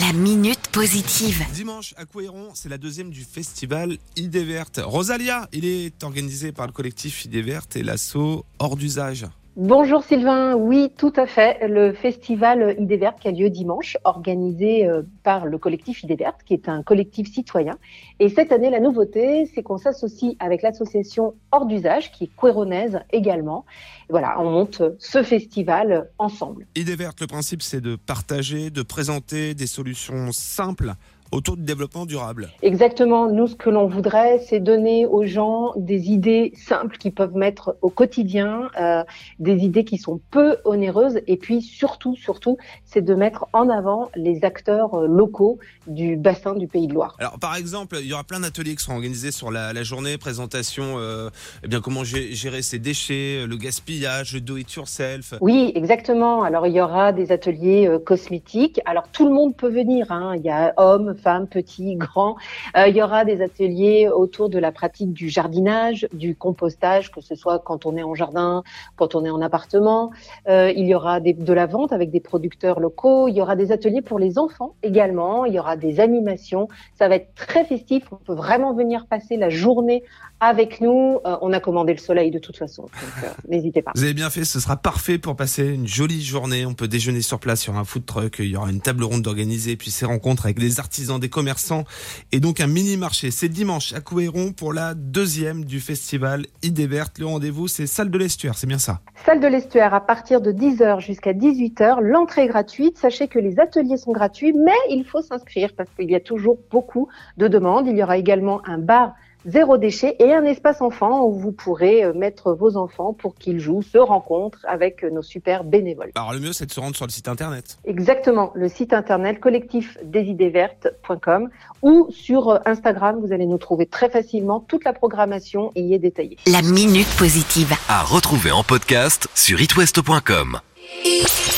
La minute positive. Dimanche à Couéron, c'est la deuxième du festival Idées Vertes. Rosalia, il est organisé par le collectif Idées Vertes et l'assaut Hors d'usage. Bonjour Sylvain, oui tout à fait, le festival Vertes qui a lieu dimanche, organisé euh, par le collectif Vertes, qui est un collectif citoyen. Et cette année, la nouveauté, c'est qu'on s'associe avec l'association Hors d'usage, qui est couéronaise également. Voilà, on monte ce festival ensemble. Vertes, le principe c'est de partager, de présenter des solutions simples autour du développement durable. Exactement. Nous, ce que l'on voudrait, c'est donner aux gens des idées simples qu'ils peuvent mettre au quotidien, euh, des idées qui sont peu onéreuses, et puis surtout, surtout, c'est de mettre en avant les acteurs euh, locaux du bassin du Pays de Loire. Alors, par exemple, il y aura plein d'ateliers qui seront organisés sur la, la journée, présentation, euh, eh bien comment gérer ses déchets, le gaspillage, le do-it-yourself. Oui, exactement. Alors, il y aura des ateliers euh, cosmétiques. Alors, tout le monde peut venir. Hein. Il y a hommes, femmes, petits, grands. Euh, il y aura des ateliers autour de la pratique du jardinage, du compostage, que ce soit quand on est en jardin, quand on est en appartement. Euh, il y aura de la vente avec des producteurs locaux. Il y aura des ateliers pour les enfants également. Il y aura des animations. Ça va être très festif. On peut vraiment venir passer la journée avec nous. Euh, on a commandé le soleil de toute façon. N'hésitez pas. Vous avez bien fait. Ce sera parfait pour passer une jolie journée. On peut déjeuner sur place sur un food truck. Il y aura une table ronde organisée, puis ces rencontres avec des artisans, des commerçants et donc un mini marché. C'est dimanche à Couéron pour la deuxième du festival Idées Vertes. Le rendez-vous, c'est salle de l'estuaire. C'est bien ça. Salle de l'estuaire à partir de 10h jusqu'à 18h. L'entrée est gratuite. Sachez que les ateliers sont gratuits, mais il faut s'inscrire parce qu'il y a toujours beaucoup de demandes. Il y aura également un bar zéro déchet et un espace enfant où vous pourrez euh, mettre vos enfants pour qu'ils jouent, se rencontrent avec euh, nos super bénévoles. Alors le mieux c'est de se rendre sur le site internet. Exactement, le site internet collectifdesidéesvertes.com ou sur euh, Instagram, vous allez nous trouver très facilement, toute la programmation y est détaillée. La minute positive. À retrouver en podcast sur itwest.com.